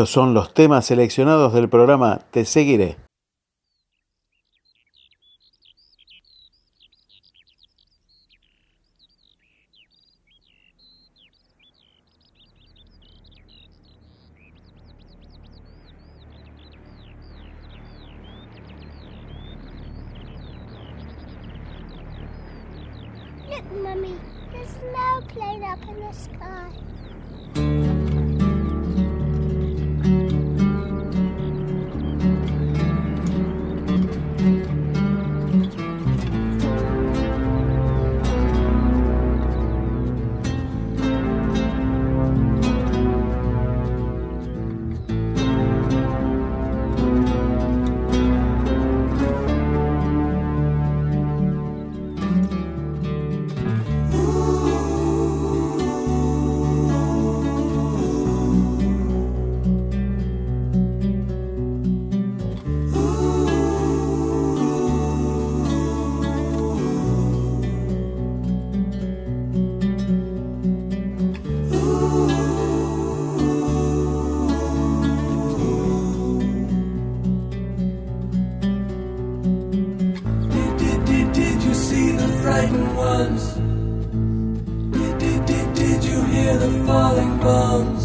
Estos son los temas seleccionados del programa Te Seguiré. falling bombs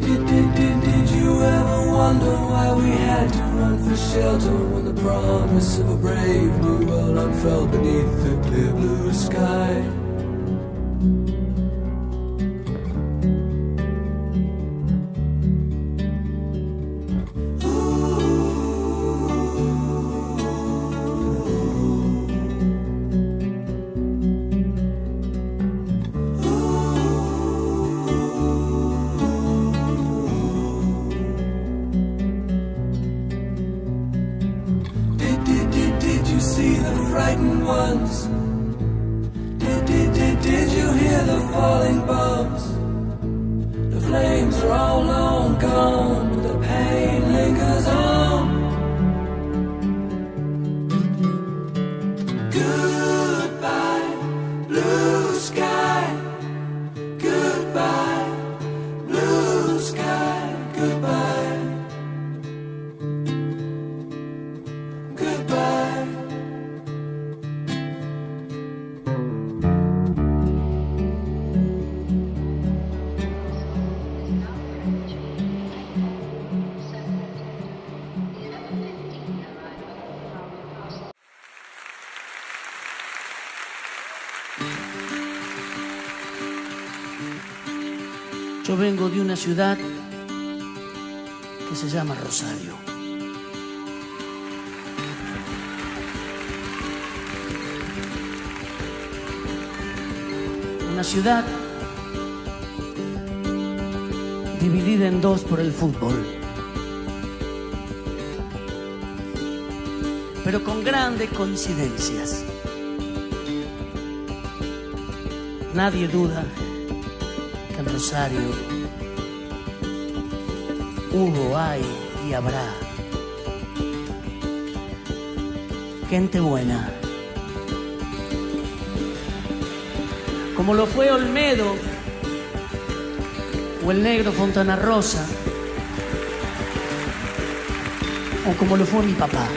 did, did, did, did you ever wonder why we had to run for shelter When the promise of a brave new world unfurled beneath the clear blue sky? Una ciudad que se llama Rosario. Una ciudad dividida en dos por el fútbol. Pero con grandes coincidencias. Nadie duda en Rosario hubo, hay y habrá gente buena. Como lo fue Olmedo o el negro Fontana Rosa o como lo fue mi papá.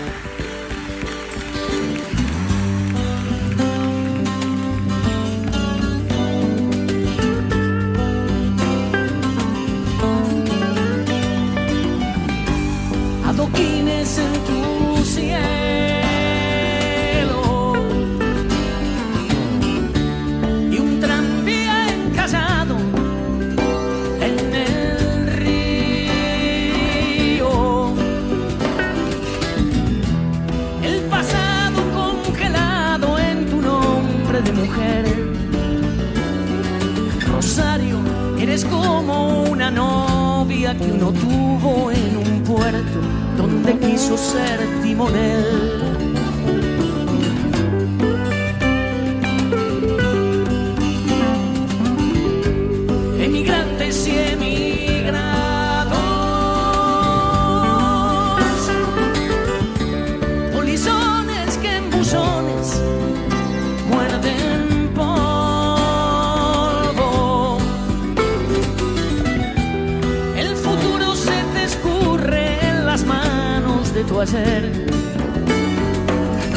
De tu ayer.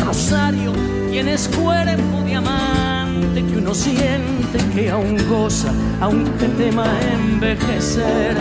Rosario, tienes cuerpo diamante que uno siente que aún goza, aunque tema envejecer.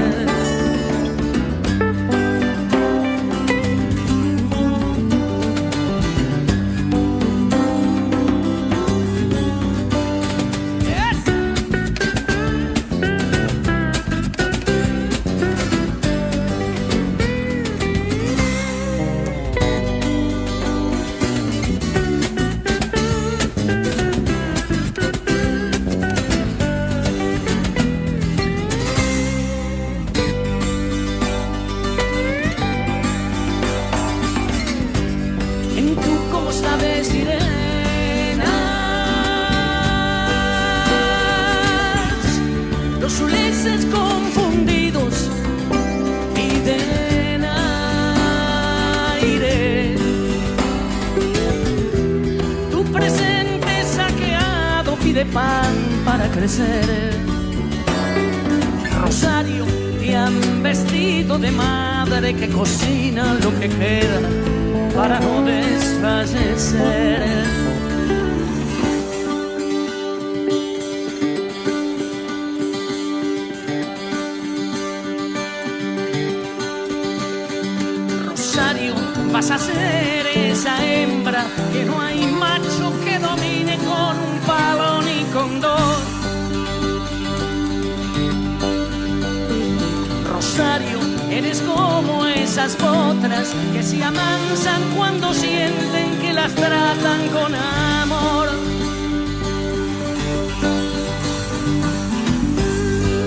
eres como esas potras que se amansan cuando sienten que las tratan con amor.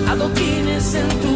Adoquines en tu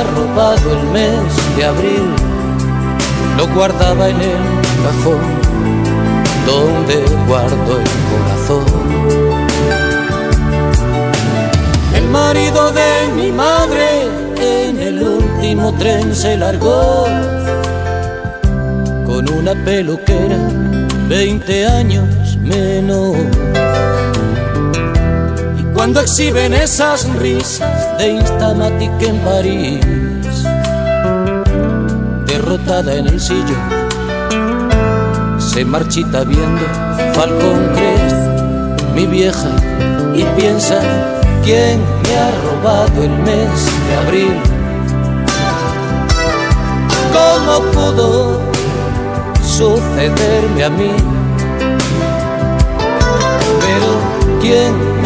El mes de abril, lo guardaba en el cajón donde guardo el corazón. El marido de mi madre en el último tren se largó con una peluquera 20 años menos. Cuando exhiben esas risas de Instamatic en París, derrotada en el sillón. Se marchita viendo Falcón Crest, mi vieja, y piensa quién me ha robado el mes de abril. ¿Cómo pudo sucederme a mí? Pero ¿quién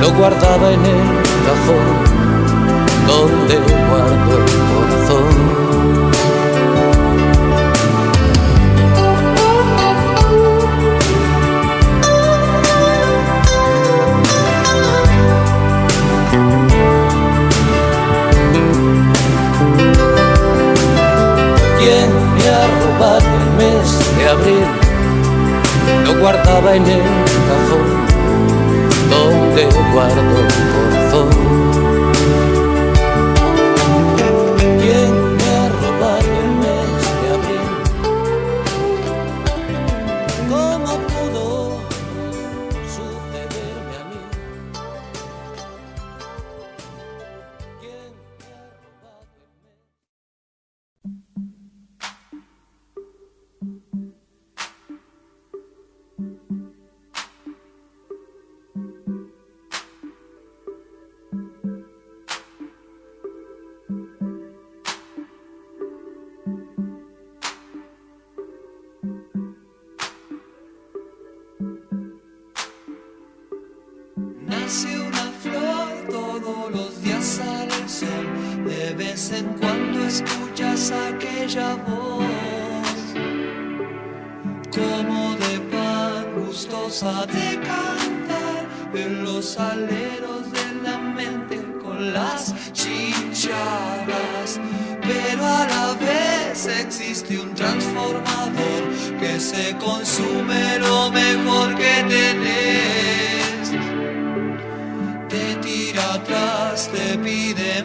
Lo guardaba en el cajón donde guardo el corazón. el mes de abril, lo guardaba en el donde guardo de cantar en los aleros de la mente con las chicharras. Pero a la vez existe un transformador que se consume lo mejor que tenés. Te tira atrás, te pide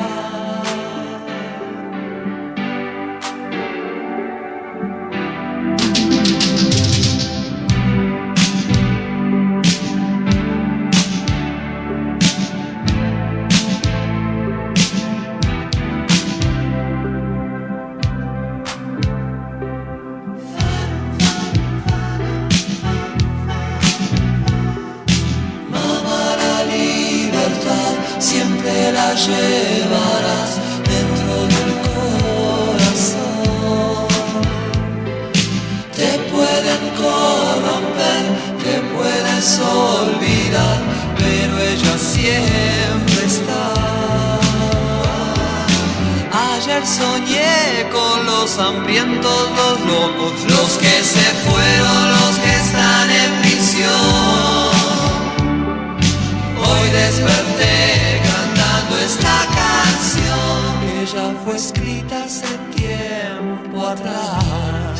con los hambrientos, los locos, los que se fueron, los que están en prisión. Hoy desperté cantando esta canción que ya fue escrita hace tiempo atrás.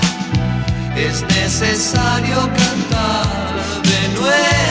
Es necesario cantar de nuevo.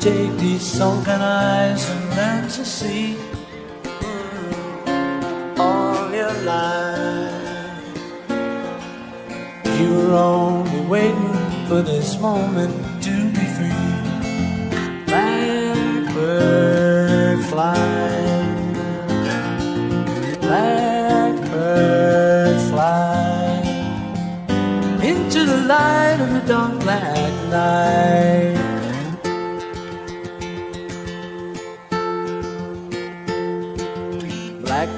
Take these sunken eyes and learn to see all your life. You were only waiting for this moment to be free. Blackbird fly, blackbird fly into the light of the dark black night.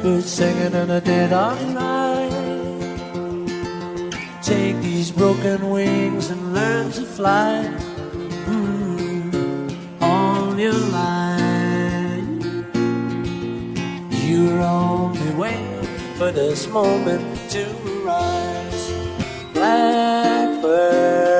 Blackbird singing in the dead of night. Take these broken wings and learn to fly mm, all your life. You're only waiting for this moment to rise. Blackbird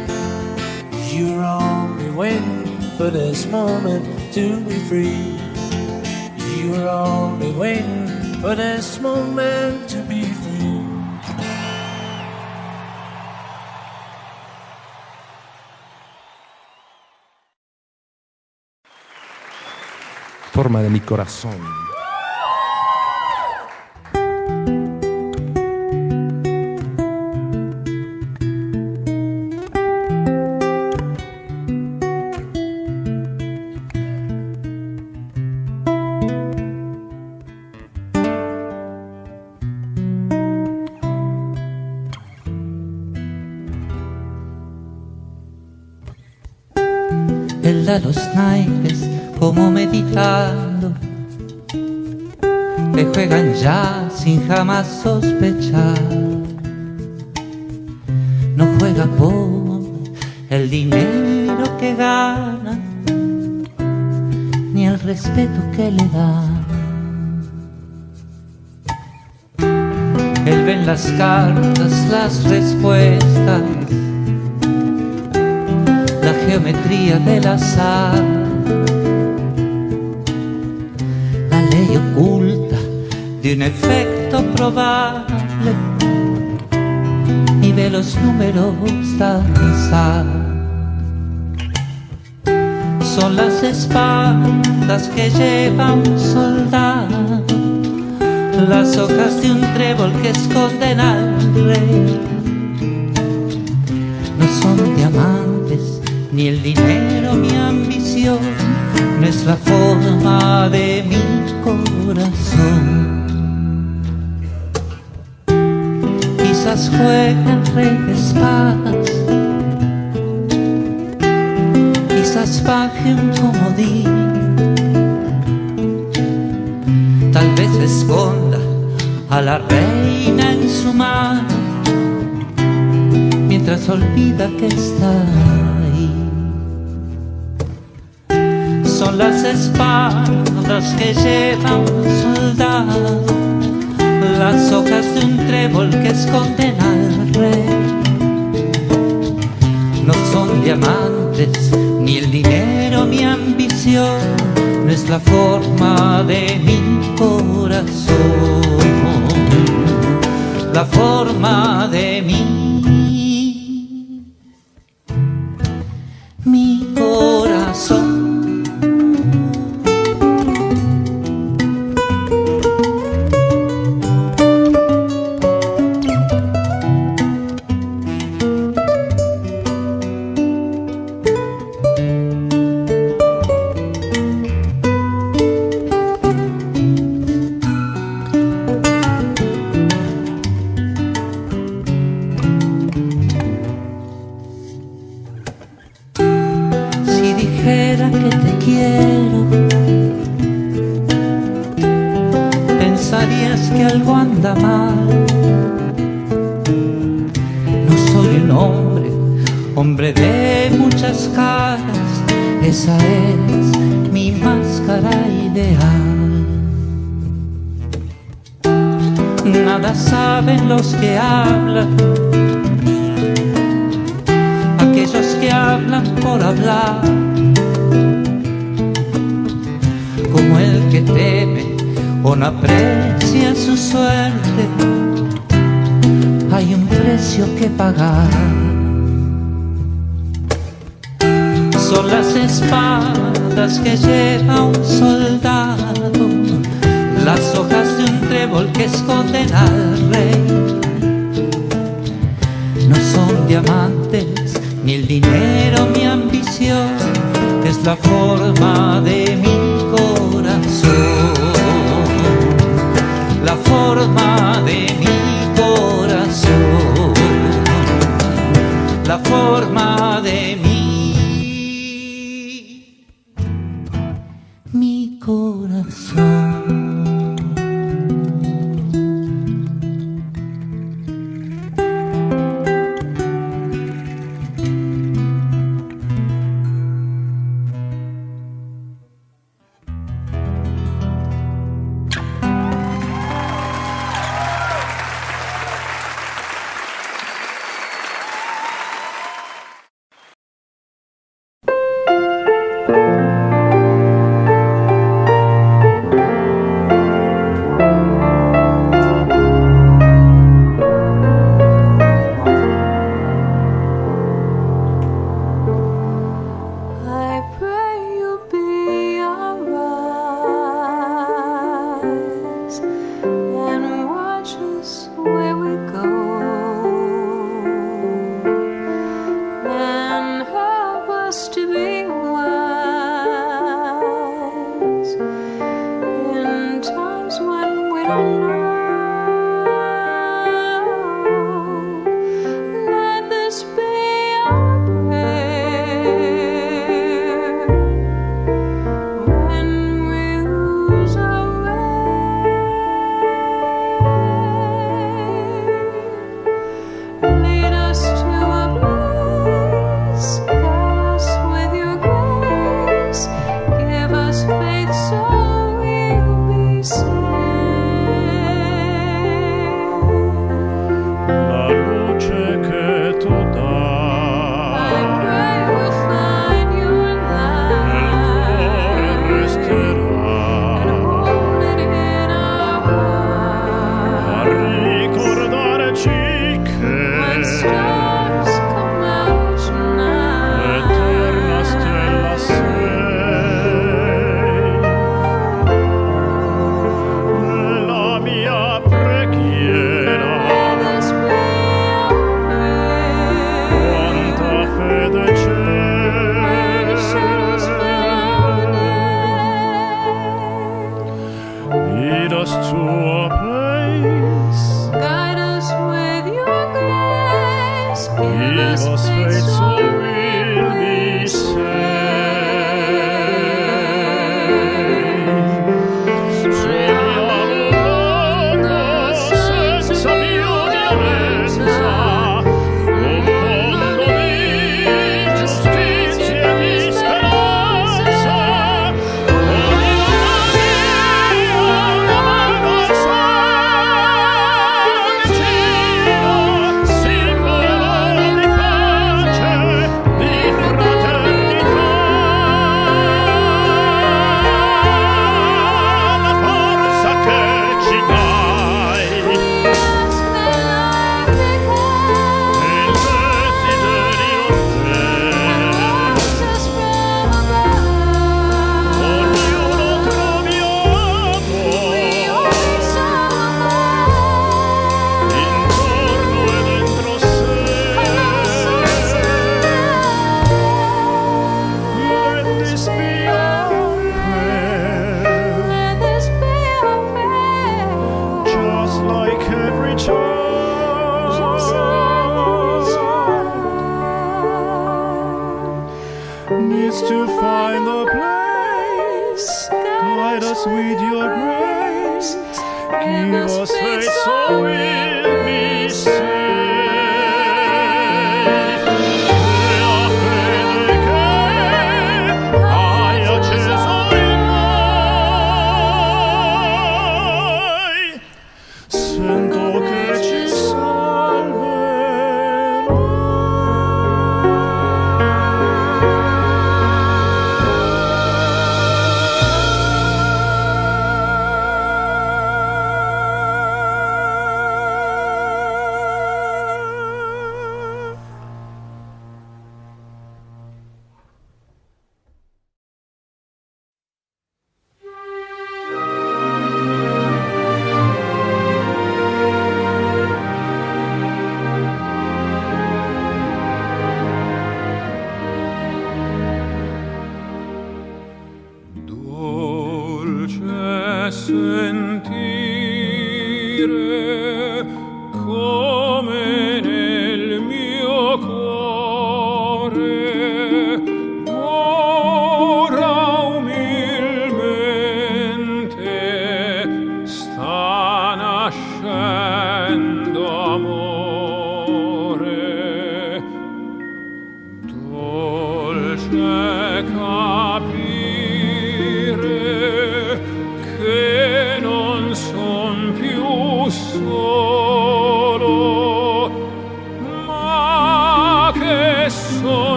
This moment to be free. You're only waiting for this moment to be free. Forma de mi corazón. Jamás sospechar. No juega por el dinero que gana, ni el respeto que le da. Él ve en las cartas las respuestas, la geometría del azar, la ley oculta de un efecto probable y ve los números danzar. Son las espadas que lleva un soldado, las hojas de un trébol que esconden al rey. No son diamantes, ni el dinero, mi ambición, no es la forma de mi corazón. Quizás juega el rey de espadas, quizás baje un comodín, tal vez esconda a la reina en su mano, mientras olvida que está ahí. Son las espadas que lleva un soldado las hojas de un trébol que esconden al rey. No son diamantes, ni el dinero, mi ambición, no es la forma de mi corazón, la forma de mi,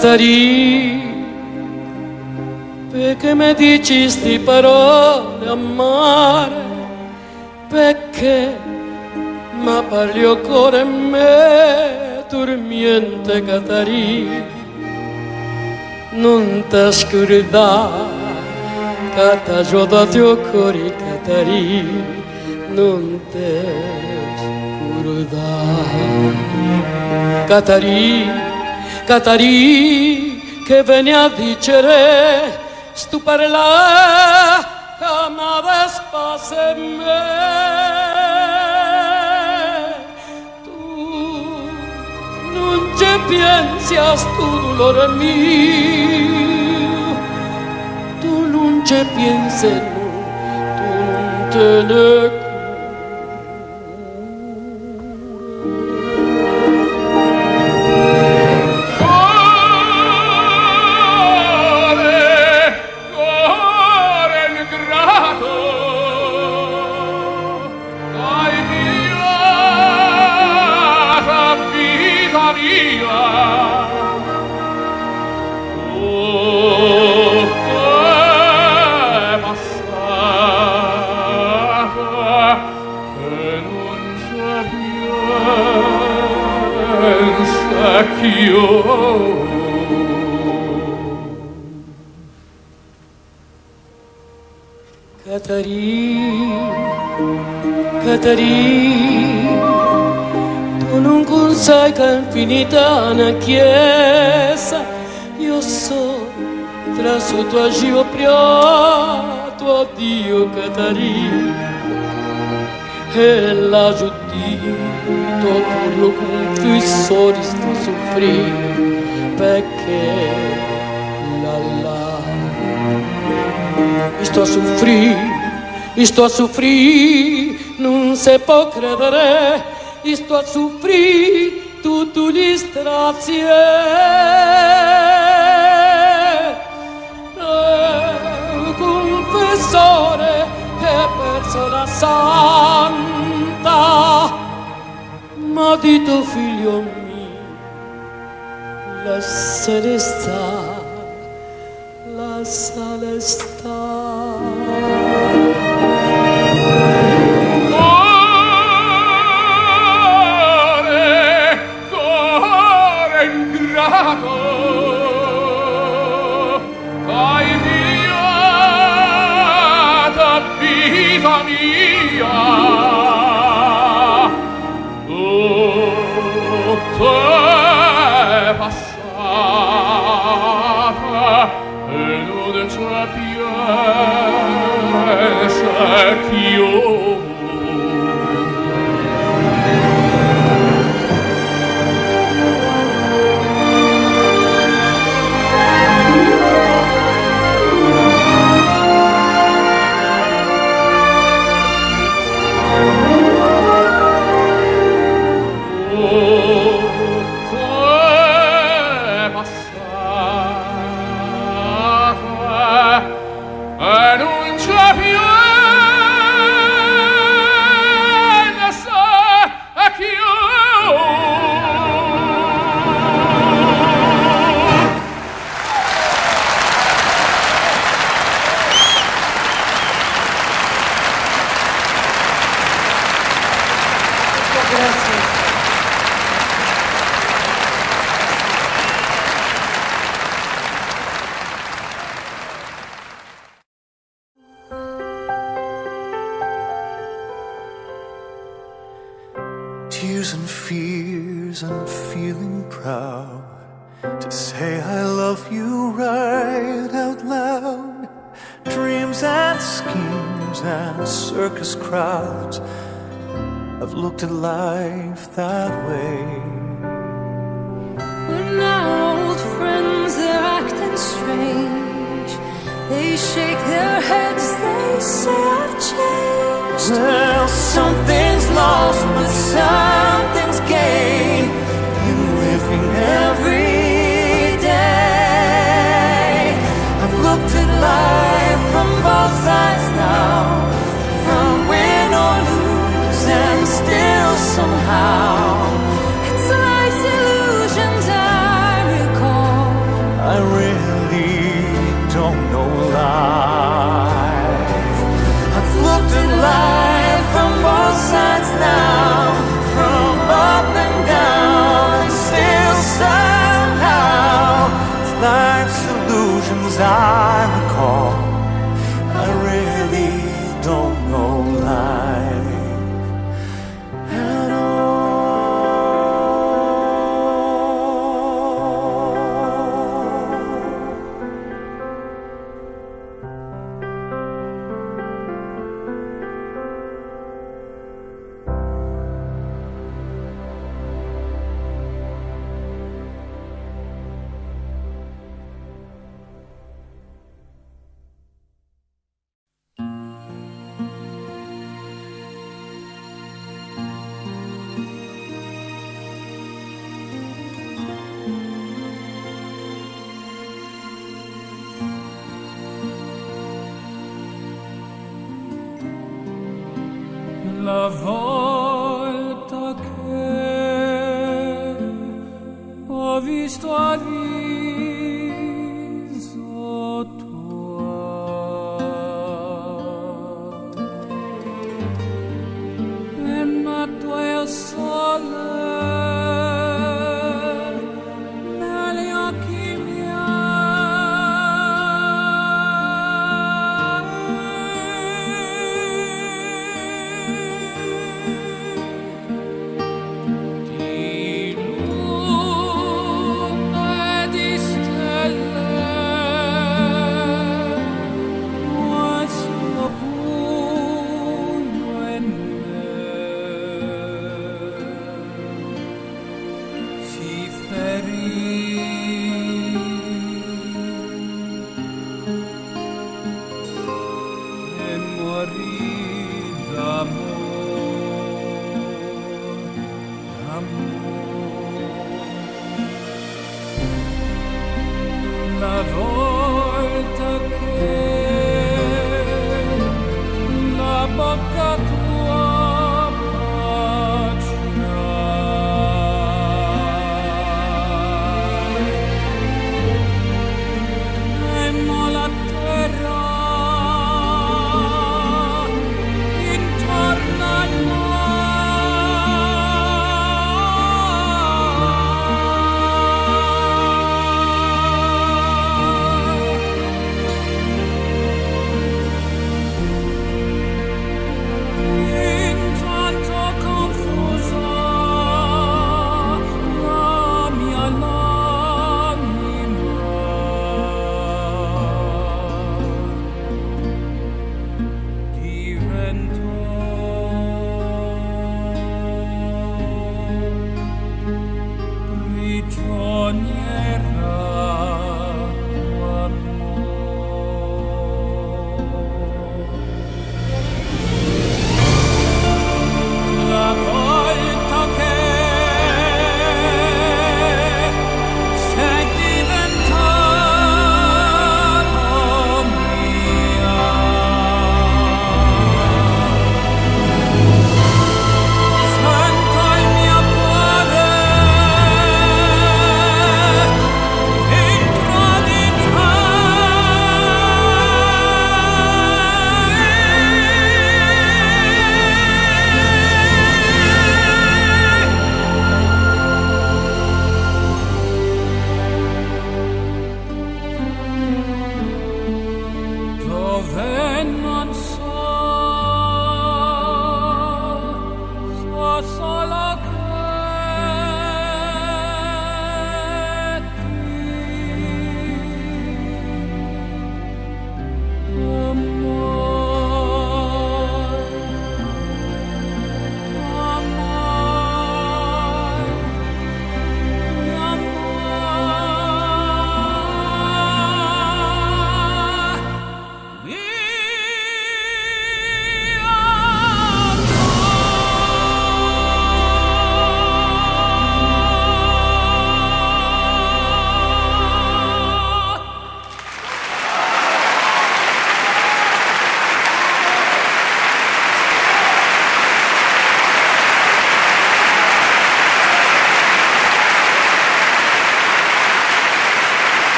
Catarì, perché mi dici sti parole amare, perché ma parli ancora in me, dormiente Catarì, non ti scordare, ti gioca tuo cuore Catarì, non ti scordare. Catarì, Catarì che venne a dicere stu parla che m'avesse me tu non ci pensi a stu dolore mio tu non ci pensi tu te ne infinita na chiesa, io so tra su tuo agio priato, Dio Catarina, e la giudito curio con tui sori sto soffrire, perché la la sto a soffrire, sto a soffrire, non se può credere, sto a soffrire. distrazione eh, confessore e persona santa. Ma di tuo figlio mio l'essere sta la sala sta work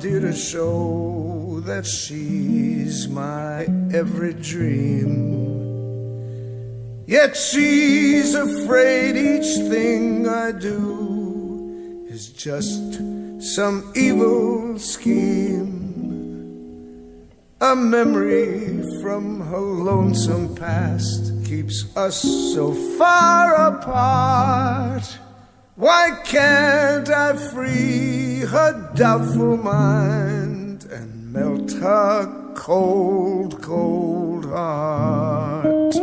dear, to show that she's my every dream. Yet she's afraid each thing I do is just some evil scheme. A memory from her lonesome past keeps us so far apart. Why can't I free her doubtful mind and melt her cold, cold heart?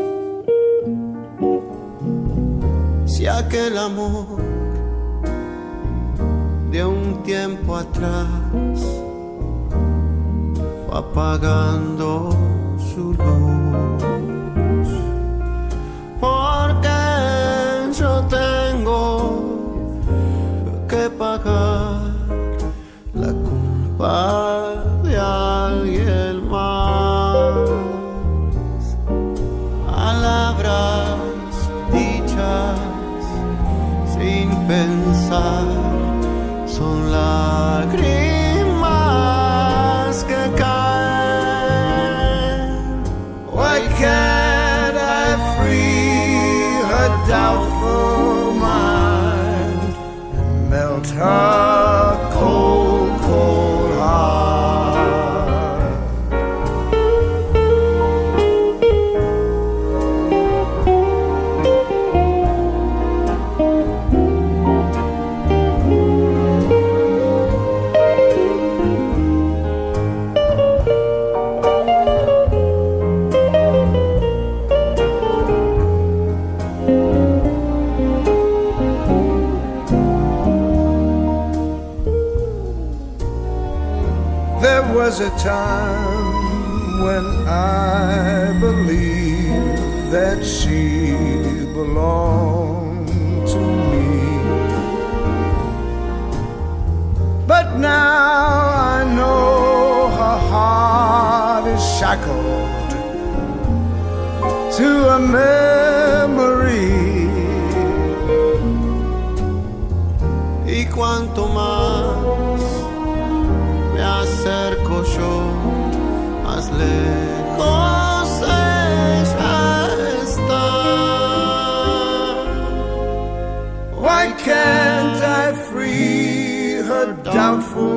Si aquel amor de un tiempo atrás fue apagando su luz, porque yo que pagar la culpa de alguien más. Palabras dichas sin pensar son lágrimas was a time when I believed that she belonged to me. But now I know her heart is shackled to a man. Her doubtful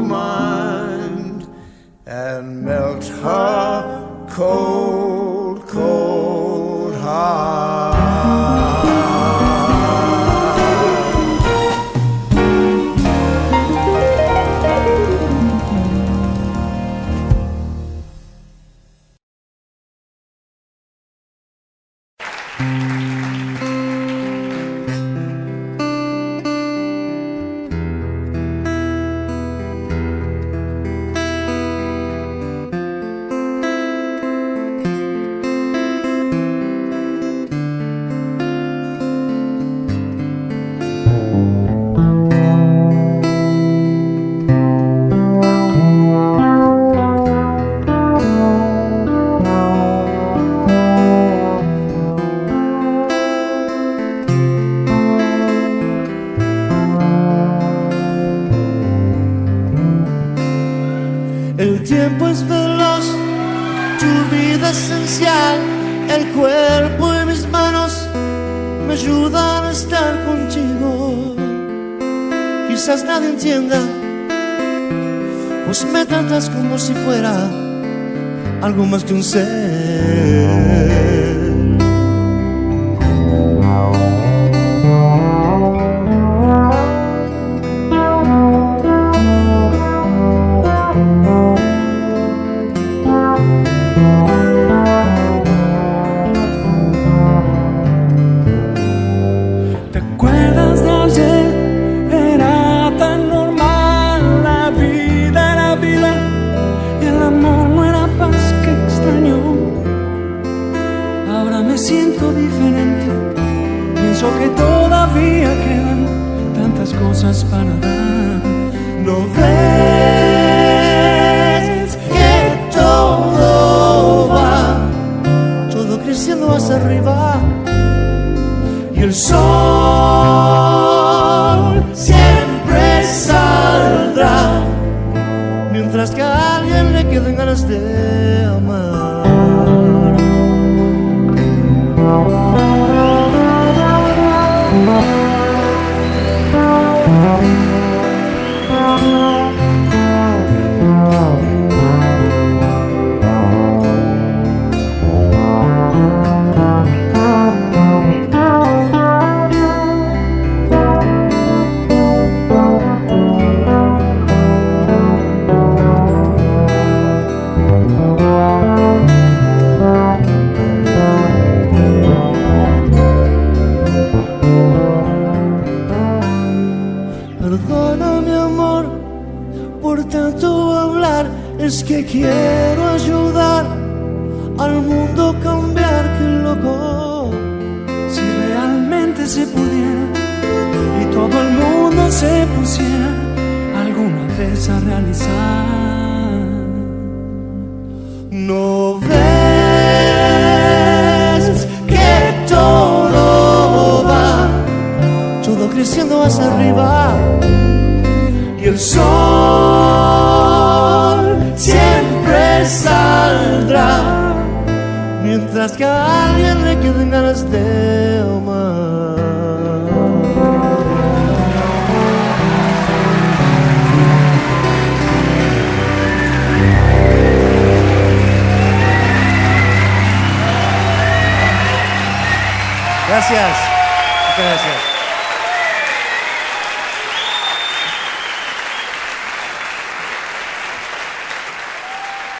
céu.